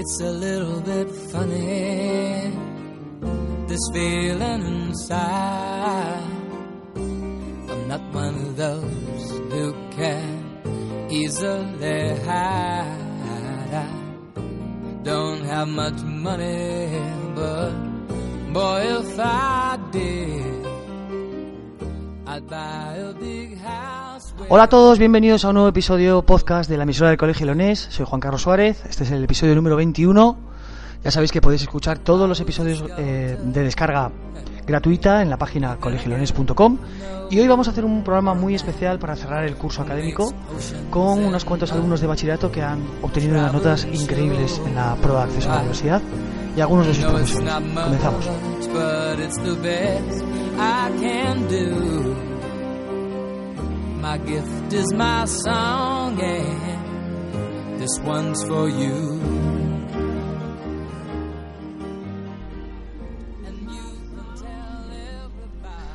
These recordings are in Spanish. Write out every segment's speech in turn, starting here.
It's a little bit funny, this feeling inside. I'm not one of those who can easily hide. I don't have much money, but boy, if I did, I'd buy a Hola a todos, bienvenidos a un nuevo episodio podcast de la emisora del Colegio Leonés. Soy Juan Carlos Suárez, este es el episodio número 21. Ya sabéis que podéis escuchar todos los episodios eh, de descarga gratuita en la página colegioleones.com y hoy vamos a hacer un programa muy especial para cerrar el curso académico con unos cuantos alumnos de bachillerato que han obtenido unas notas increíbles en la prueba de acceso a la universidad y algunos de sus profesores. Comenzamos. My gift is my song, this one's for you.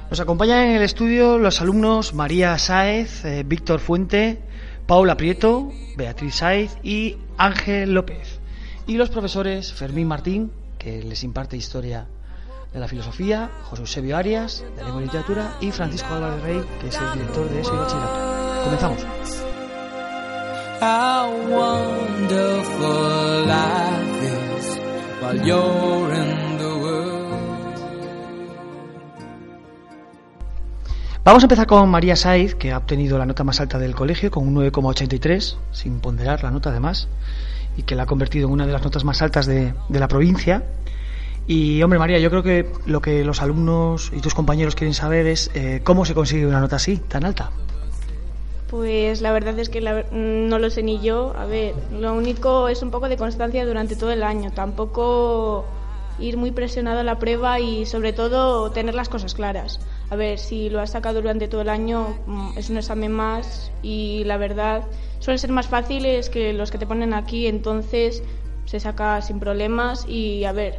Nos acompañan en el estudio los alumnos María Sáez, eh, Víctor Fuente, Paula Prieto, Beatriz Sáez y Ángel López. Y los profesores Fermín Martín, que les imparte historia de la filosofía, José Eusebio Arias, de lengua y literatura, y Francisco Álvarez Rey, que es el director de ESO y bachillerato. Comenzamos. How wonderful life is while you're in the world. Vamos a empezar con María Saiz, que ha obtenido la nota más alta del colegio, con un 9,83, sin ponderar la nota además, y que la ha convertido en una de las notas más altas de, de la provincia. Y hombre María, yo creo que lo que los alumnos y tus compañeros quieren saber es eh, cómo se consigue una nota así, tan alta. Pues la verdad es que la- no lo sé ni yo. A ver, lo único es un poco de constancia durante todo el año. Tampoco ir muy presionado a la prueba y sobre todo tener las cosas claras. A ver, si lo has sacado durante todo el año mm, es un examen más y la verdad suelen ser más fáciles que los que te ponen aquí, entonces se saca sin problemas y a ver,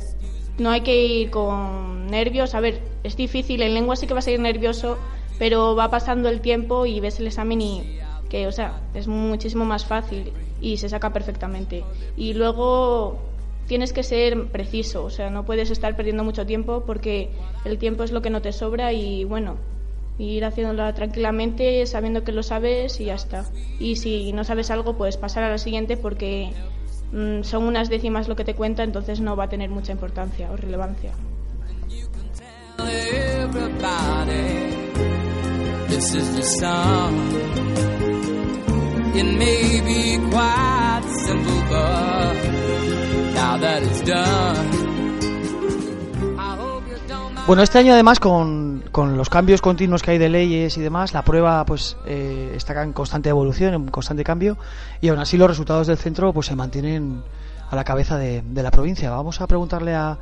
no hay que ir con nervios. A ver, es difícil, en lengua sí que vas a ir nervioso, pero va pasando el tiempo y ves el examen y que, o sea, es muchísimo más fácil y se saca perfectamente. Y luego tienes que ser preciso, o sea, no puedes estar perdiendo mucho tiempo porque el tiempo es lo que no te sobra y bueno, ir haciéndolo tranquilamente, sabiendo que lo sabes y ya está. Y si no sabes algo, puedes pasar a la siguiente porque mm, son unas décimas lo que te cuenta, entonces no va a tener mucha importancia o relevancia. It Bueno, este año además con, con los cambios continuos que hay de leyes y demás, la prueba pues eh, está en constante evolución, en constante cambio y aún así los resultados del centro pues se mantienen a la cabeza de, de la provincia. Vamos a preguntarle a,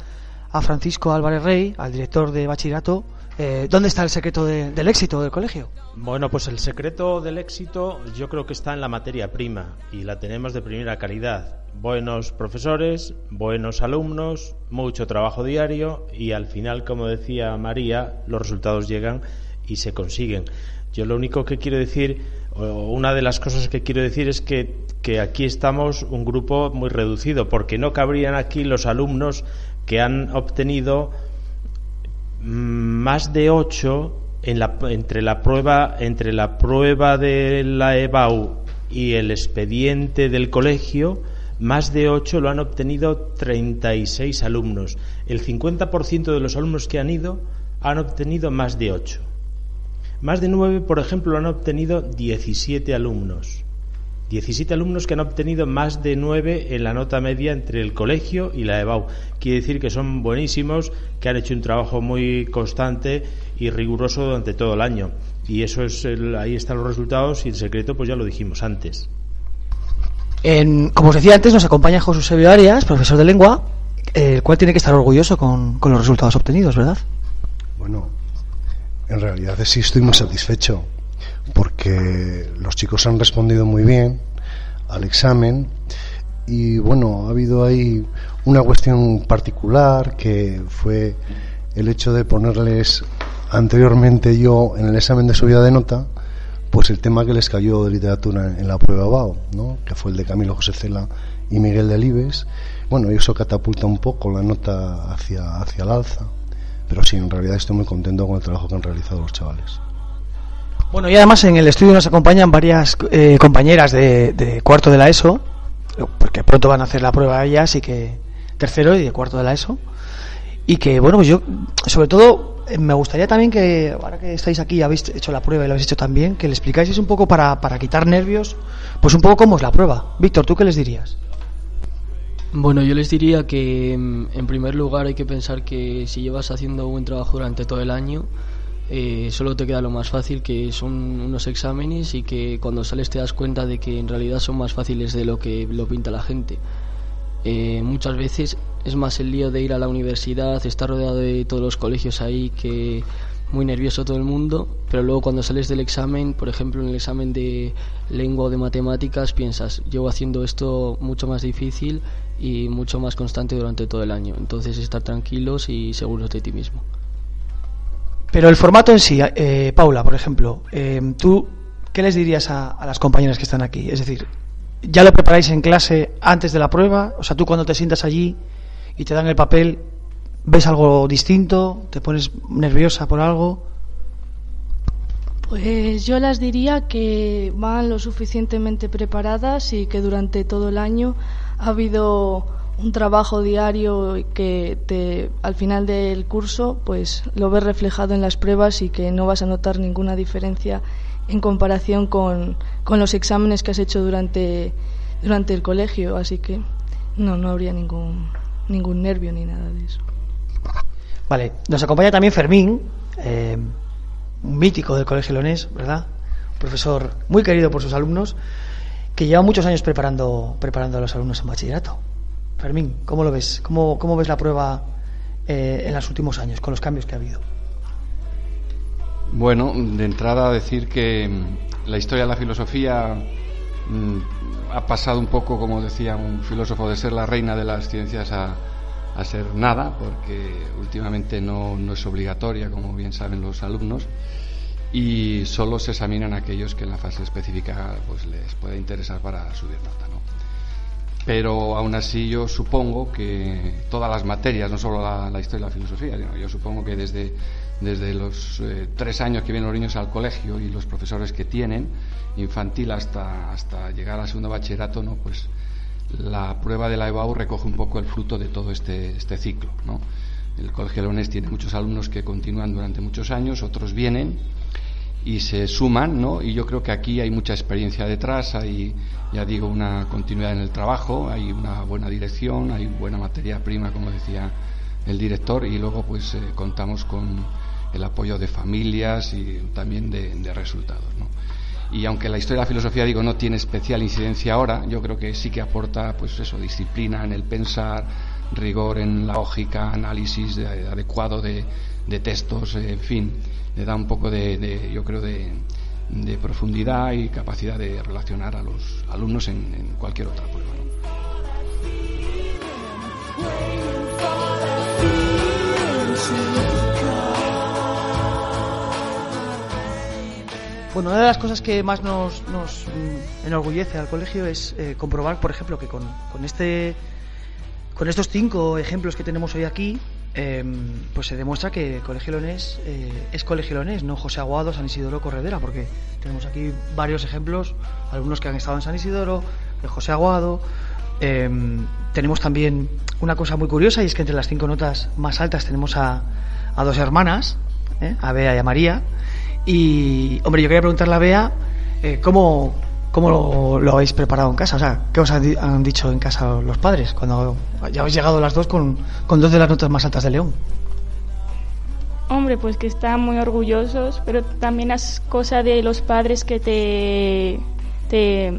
a Francisco Álvarez Rey, al director de bachillerato, eh, ¿dónde está el secreto de- del éxito del colegio? Bueno, pues el secreto del éxito yo creo que está en la materia prima y la tenemos de primera calidad. Buenos profesores, buenos alumnos, mucho trabajo diario y al final, como decía María, los resultados llegan y se consiguen. Yo lo único que quiero decir, o una de las cosas que quiero decir es que, que aquí estamos un grupo muy reducido, porque no cabrían aquí los alumnos que han obtenido más de 8 en la, entre la prueba entre la prueba de la EBAU y el expediente del colegio más de 8 lo han obtenido 36 alumnos. El 50% de los alumnos que han ido han obtenido más de 8 más de 9 por ejemplo lo han obtenido 17 alumnos 17 alumnos que han obtenido más de 9 en la nota media entre el colegio y la EBAU. Quiere decir que son buenísimos, que han hecho un trabajo muy constante y riguroso durante todo el año. Y eso es el- ahí están los resultados y el secreto pues ya lo dijimos antes. En- como os decía antes, nos acompaña José Eusebio Arias, profesor de lengua, el cual tiene que estar orgulloso con, con los resultados obtenidos, ¿verdad? Bueno, en realidad sí estoy muy satisfecho porque los chicos han respondido muy bien al examen y bueno, ha habido ahí una cuestión particular que fue el hecho de ponerles anteriormente yo en el examen de subida de nota pues el tema que les cayó de literatura en la prueba BAO, ¿no? que fue el de Camilo José Cela y Miguel Delibes. Bueno, eso catapulta un poco la nota hacia, hacia el alza, pero sí, en realidad estoy muy contento con el trabajo que han realizado los chavales. Bueno, y además en el estudio nos acompañan varias eh, compañeras de, de, cuarto de la ESO, porque pronto van a hacer la prueba ellas y que tercero y de cuarto de la ESO. Y que, bueno, pues yo, sobre todo, eh, me gustaría también que, ahora que estáis aquí, habéis hecho la prueba y lo habéis hecho también, que le explicáis un poco para, para quitar nervios, pues un poco cómo es la prueba. Víctor, ¿tú qué les dirías? Bueno, yo les diría que mm, en primer lugar hay que pensar que si llevas haciendo buen trabajo durante todo el año, eh, solo te queda lo más fácil, que son unos exámenes y que cuando sales te das cuenta de que en realidad son más fáciles de lo que lo pinta la gente. Eh, muchas veces es más el lío de ir a la universidad, estar rodeado de todos los colegios ahí, que muy nervioso todo el mundo, pero luego cuando sales del examen, por ejemplo en el examen de lengua o de matemáticas, piensas, llevo haciendo esto mucho más difícil y mucho más constante durante todo el año. Entonces estar tranquilos y seguros de ti mismo. Pero el formato en sí, eh, Paula, por ejemplo, eh, ¿tú qué les dirías a, a, las compañeras que están aquí? Es decir, ¿ya lo preparáis en clase antes de la prueba? O sea, tú cuando te sientas allí y te dan el papel, ¿ves algo distinto? ¿Te pones nerviosa por algo? Pues yo las diría que van lo suficientemente preparadas y que durante todo el año ha habido un trabajo diario que te, al final del curso pues lo ves reflejado en las pruebas y que no vas a notar ninguna diferencia en comparación con, con los exámenes que has hecho durante, durante el colegio. Así que no, no habría ningún, ningún nervio ni nada de eso. Vale, nos acompaña también Fermín eh, un mítico del Colegio Leonés, ¿verdad? Un profesor muy querido por sus alumnos que lleva muchos años preparando, preparando a los alumnos en bachillerato Fermín, ¿cómo lo ves? ¿Cómo, cómo ves la prueba eh, en los últimos años, con los cambios que ha habido? Bueno, de entrada decir que mm, la historia de la filosofía mmm, ha pasado un poco, como decía un filósofo, de ser la reina de las ciencias a, a ser nada, porque últimamente no, no, es obligatoria, como bien saben los alumnos, y solo se examinan aquellos que en la fase específica pues, les puede interesar para subir nota. ¿no? Pero aún así yo supongo que todas las materias, no solo la, historia y la filosofía, sino yo supongo que desde, desde los eh, tres años que vienen los niños al colegio y los profesores que tienen, infantil hasta, hasta llegar al segundo bachillerato, ¿no? pues la prueba de la EBAU recoge un poco el fruto de todo este, este ciclo. ¿no? El Colegio Leones tiene muchos alumnos que continúan durante muchos años, otros vienen y se suman, ¿no? Y yo creo que aquí hay mucha experiencia detrás, hay, ya digo, una continuidad en el trabajo, hay una buena dirección, hay buena materia prima, como decía el director, y luego pues eh, contamos con el apoyo de familias y también de, resultados, ¿no? Y aunque la historia de la filosofía, digo, no tiene especial incidencia ahora, yo creo que sí que aporta, pues eso, disciplina en el pensar, rigor en la lógica, análisis de, adecuado de, de textos, en fin, le da un poco de, de yo creo, de, profundidad y capacidad de relacionar a los alumnos en, cualquier otra prueba. ¿no? Bueno, una de las cosas que más nos, nos mm, enorgullece al colegio es eh, comprobar, por ejemplo, que con, con, este, con estos cinco ejemplos que tenemos hoy aquí, eh, pues se demuestra que Colegio Leonés eh, es Colegio Leonés, no José Aguado, San Isidoro, Corredera, porque tenemos aquí varios ejemplos, algunos que han estado en San Isidoro, de José Aguado. Eh, tenemos también una cosa muy curiosa y es que entre las cinco notas más altas tenemos a, a dos hermanas, ¿eh? a Bea y a María. Y, hombre, yo quería preguntarle a Bea eh, cómo, cómo lo, habéis preparado en casa. O sea, ¿qué os han, han, dicho en casa los padres cuando ya habéis llegado las dos con, con dos de las notas más altas de León? Hombre, pues que están muy orgullosos, pero también es cosa de los padres que te, te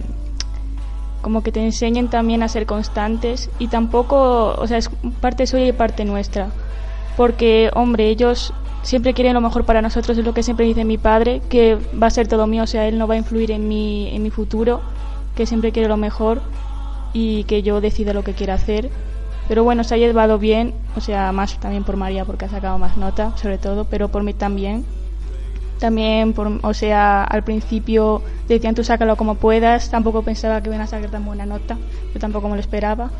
como que te enseñen también a ser constantes y tampoco, o sea, es parte suya y parte nuestra. Porque, hombre, ellos siempre quieren lo mejor para nosotros, es lo que siempre dice mi padre, que va a ser todo mío, o sea, él no va a influir en mi, en mi futuro, que siempre quiere lo mejor y que yo decida lo que quiera hacer. Pero bueno, se ha llevado bien, o sea, más también por María porque ha sacado más nota, sobre todo, pero por mí también. También, por, o sea, al principio decían tú sácalo como puedas, tampoco pensaba que iban a sacar tan buena nota, yo tampoco me lo esperaba.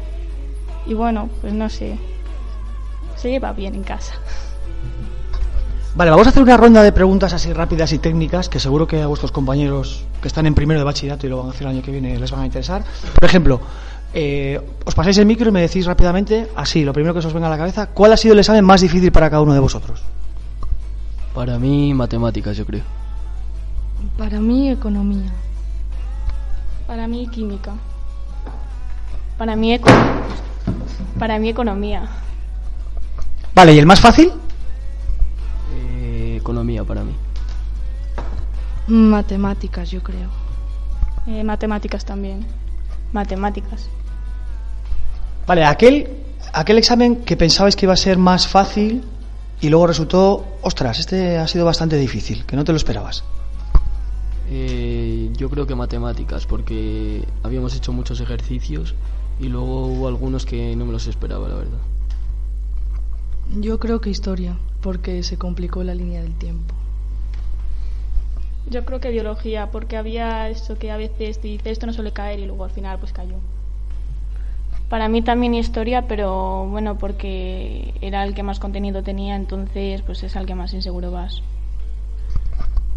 Y bueno, pues no sé, se lleva bien en casa. Vale, vamos a hacer una ronda de preguntas así rápidas y técnicas que seguro que a vuestros compañeros que están en primero de bachillerato y lo van a hacer el año que viene les van a interesar. Por ejemplo, eh, os pasáis el micro y me decís rápidamente, así, lo primero que os venga a la cabeza, ¿cuál ha sido el examen más difícil para cada uno de vosotros? Para mí, matemáticas, yo creo. Para mí, economía. Para mí, química. Para mí, para mí economía. Vale, ¿y el más fácil? Economía para mí. Matemáticas, yo creo. Eh, matemáticas también. Matemáticas. Vale, aquel, aquel examen que pensabais que iba a ser más fácil y luego resultó, ostras, este ha sido bastante difícil, que no te lo esperabas. Eh, yo creo que matemáticas, porque habíamos hecho muchos ejercicios y luego hubo algunos que no me los esperaba, la verdad. Yo creo que historia, porque se complicó la línea del tiempo. Yo creo que biología, porque había esto que a veces te dice esto no suele caer y luego al final pues cayó. Para mí también historia, pero bueno, porque era el que más contenido tenía, entonces pues es al que más inseguro vas.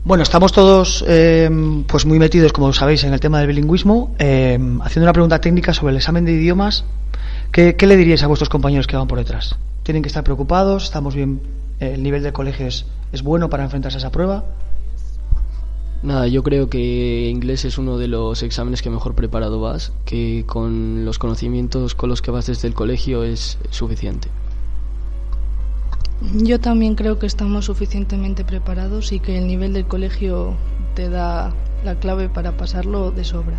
Bueno, estamos todos eh, pues muy metidos, como sabéis, en el tema del bilingüismo. Eh, haciendo una pregunta técnica sobre el examen de idiomas, ¿qué, ¿qué le diríais a vuestros compañeros que van por detrás? tienen que estar preocupados, estamos bien, el nivel de colegio es, bueno para enfrentarse a esa prueba. Nada, yo creo que inglés es uno de los exámenes que mejor preparado vas, que con los conocimientos con los que vas desde el colegio es suficiente. Yo también creo que estamos suficientemente preparados y que el nivel del colegio te da la clave para pasarlo de sobra.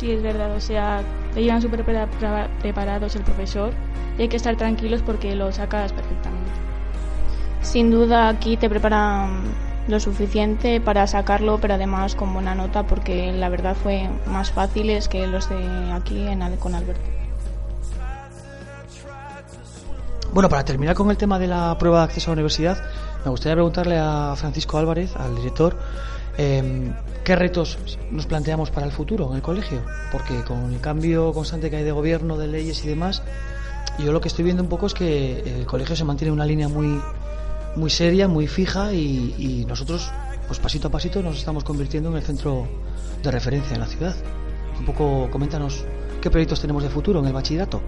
Sí, es verdad, o sea, te llevan súper preparados el profesor y hay que estar tranquilos porque lo sacas perfectamente. Sin duda aquí te preparan lo suficiente para sacarlo, pero además con buena nota porque la verdad fue más fáciles que los de aquí en, con Alberto. Bueno, para terminar con el tema de la prueba de acceso a la universidad, me gustaría preguntarle a Francisco Álvarez, al director, eh, ¿qué retos nos planteamos para el futuro en el colegio? Porque con el cambio constante que hay de gobierno, de leyes y demás, yo lo que estoy viendo un poco es que el colegio se mantiene una línea muy, muy seria, muy fija y, nosotros, pues pasito a pasito, nos estamos convirtiendo en el centro de referencia en la ciudad. Un poco, coméntanos qué proyectos tenemos de futuro en el bachillerato.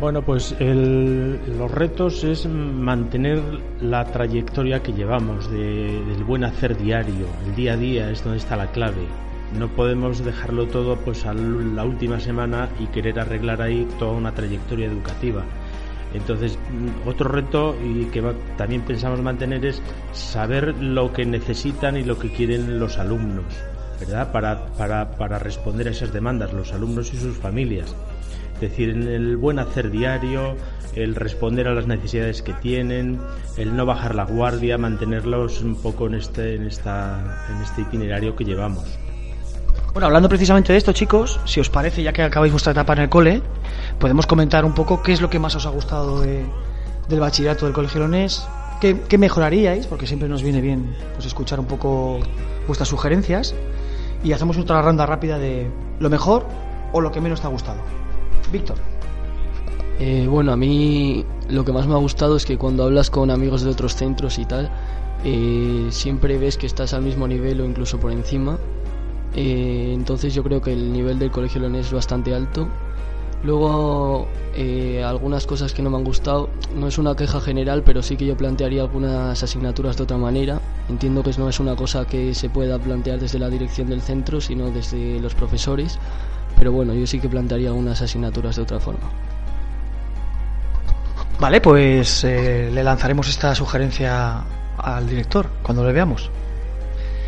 Bueno, pues los retos es mantener la trayectoria que llevamos del buen hacer diario. El día a día es donde está la clave no podemos dejarlo todo pues a la última semana y querer arreglar ahí toda una trayectoria educativa. Entonces, mm, otro reto y que también pensamos mantener es saber lo que necesitan y lo que quieren los alumnos, ¿verdad? Para, para, para responder a esas demandas, los alumnos y sus familias. Es decir, el buen hacer diario, el responder a las necesidades que tienen, el no bajar la guardia, mantenerlos un poco en este, en esta, en este itinerario que llevamos. Bueno, hablando precisamente de esto, chicos, si os parece, ya que acabáis vuestra etapa en el cole, podemos comentar un poco qué es lo que más os ha gustado del bachillerato del Colegio Leonés, qué, mejoraríais, porque siempre nos viene bien pues, escuchar un poco vuestras sugerencias, y hacemos otra ronda rápida de lo mejor o lo que menos te ha gustado. Víctor. Eh, bueno, a mí lo que más me ha gustado es que cuando hablas con amigos de otros centros y tal, eh, siempre ves que estás al mismo nivel o incluso por encima eh, entonces yo creo que el nivel del colegio leonés es bastante alto. Luego, algunas cosas que no me han gustado, no es una queja general, pero sí que yo plantearía algunas asignaturas de otra manera. Entiendo que no es una cosa que se pueda plantear desde la dirección del centro, sino desde los profesores. Pero bueno, yo sí que plantearía algunas asignaturas de otra forma. Vale, pues eh, le lanzaremos esta sugerencia al director cuando le veamos.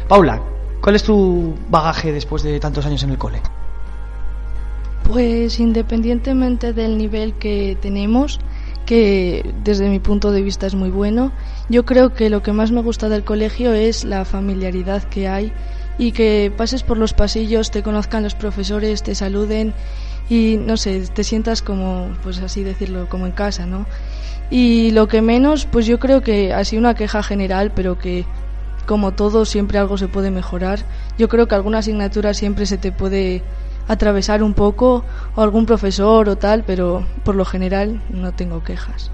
Paula, ¿Cuál es tu bagaje después de tantos años en el cole? Pues independientemente del nivel que tenemos, que desde mi punto de vista es muy bueno, yo creo que lo que más me gusta del colegio es la familiaridad que hay y que pases por los pasillos, te conozcan los profesores, te saluden y no sé, te sientas como, pues así decirlo, como en casa, ¿no? Y lo que menos, pues yo creo que sido una queja general, pero que como todo siempre algo se puede mejorar. Yo creo que alguna asignatura siempre se te puede atravesar un poco o algún profesor o tal, pero por lo general no tengo quejas.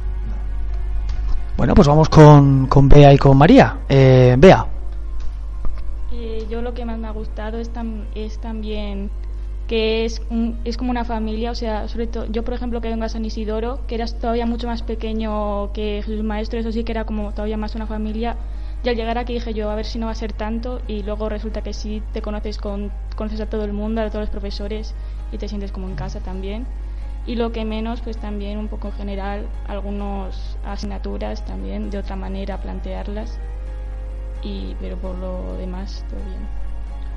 Bueno, pues vamos con, con Bea y con María. Eh, Bea. Yo lo que más me ha gustado es, es también que es, es como una familia, o sea, sobre todo yo por ejemplo que vengo a San Isidoro, que eras todavía mucho más pequeño que Jesús Maestro, eso sí que era como todavía más una familia, y al llegar aquí dije yo, a ver si no va a ser tanto, y luego resulta que sí, te conoces, con, conoces a todo el mundo, a todos los profesores, y te sientes como en casa también. Y lo que menos, pues también un poco en general, algunas asignaturas también, de otra manera plantearlas, y, pero por lo demás, todo bien.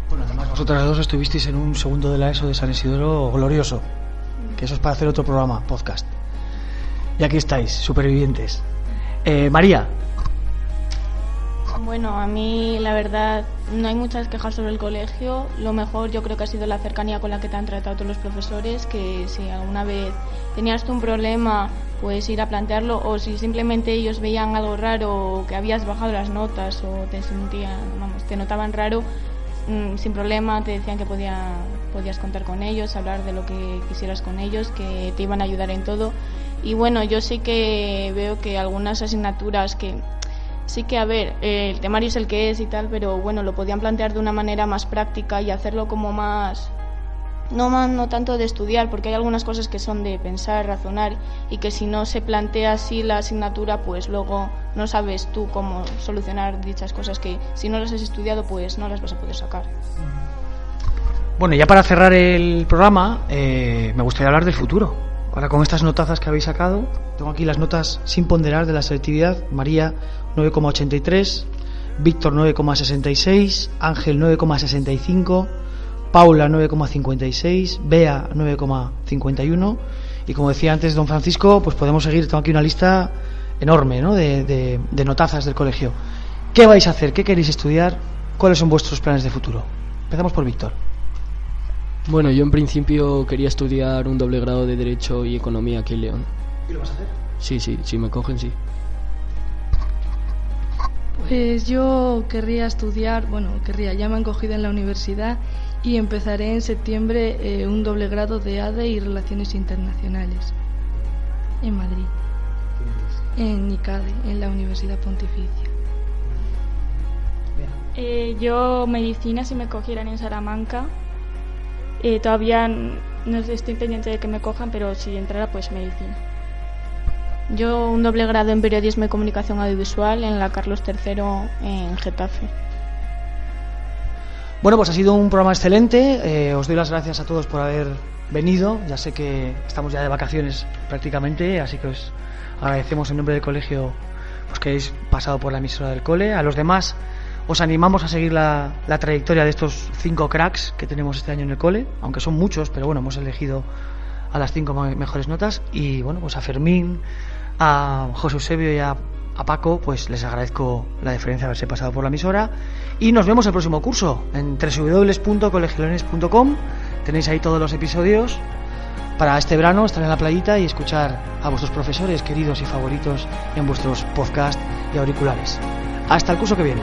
Bueno, además vosotras dos estuvisteis en un segundo de la ESO de San Isidoro glorioso, que eso es para hacer otro programa, podcast. Y aquí estáis, supervivientes. Eh, María. Bueno, a mí la verdad no hay muchas quejas sobre el colegio. Lo mejor yo creo que ha sido la cercanía con la que te han tratado todos los profesores, que si alguna vez tenías tú un problema, pues ir a plantearlo, o si simplemente ellos veían algo raro, o que habías bajado las notas, o te sentían, vamos, te notaban raro, Mm, sin problema, te decían que podía, podías contar con ellos, hablar de lo que quisieras con ellos, que te iban a ayudar en todo. Y bueno, yo sí que veo que algunas asignaturas que sí que, a ver, el temario es el que es y tal, pero bueno, lo podían plantear de una manera más práctica y hacerlo como más no, no tanto de estudiar, porque hay algunas cosas que son de pensar, razonar, y que si no se plantea así la asignatura, pues luego no sabes tú cómo solucionar dichas cosas que si no las has estudiado, pues no las vas a poder sacar. Bueno, ya para cerrar el programa, eh, me gustaría hablar del futuro. Ahora con estas notazas que habéis sacado, tengo aquí las notas sin ponderar de la selectividad. María 9,83, Víctor 9,66, Ángel 9,65. Paula 9,56, Bea 9,51 y como decía antes don Francisco, pues podemos seguir, tengo aquí una lista enorme ¿no? de, notazas del colegio. ¿Qué vais a hacer? ¿Qué queréis estudiar? ¿Cuáles son vuestros planes de futuro? Empezamos por Víctor. Bueno, yo en principio quería estudiar un doble grado de Derecho y Economía aquí en León. ¿Y lo vas a hacer? Sí, sí, si me cogen, sí. Pues yo querría estudiar, bueno, querría, ya me han cogido en la universidad y empezaré en septiembre eh, un doble grado de ADE y Relaciones Internacionales en Madrid, en ICADE, en la Universidad Pontificia. Eh, yo medicina si me cogieran en Salamanca. Eh, todavía no estoy pendiente de que me cojan, pero si entrara pues medicina. Yo un doble grado en periodismo y comunicación audiovisual en la Carlos III en Getafe. Bueno, pues ha sido un programa excelente. Eh, os doy las gracias a todos por haber venido. Ya sé que estamos ya de vacaciones prácticamente, así que os agradecemos en nombre del colegio pues, que habéis pasado por la emisora del cole. A los demás os animamos a seguir la, la, trayectoria de estos cinco cracks que tenemos este año en el cole, aunque son muchos, pero bueno, hemos elegido a las cinco mejores notas. Y bueno, pues a Fermín, a José Eusebio y a a Paco, pues les agradezco la diferencia de haberse pasado por la emisora. Y nos vemos el próximo curso en www.colegilones.com. Tenéis ahí todos los episodios para este verano estar en la playita y escuchar a vuestros profesores queridos y favoritos en vuestros podcasts y auriculares. Hasta el curso que viene.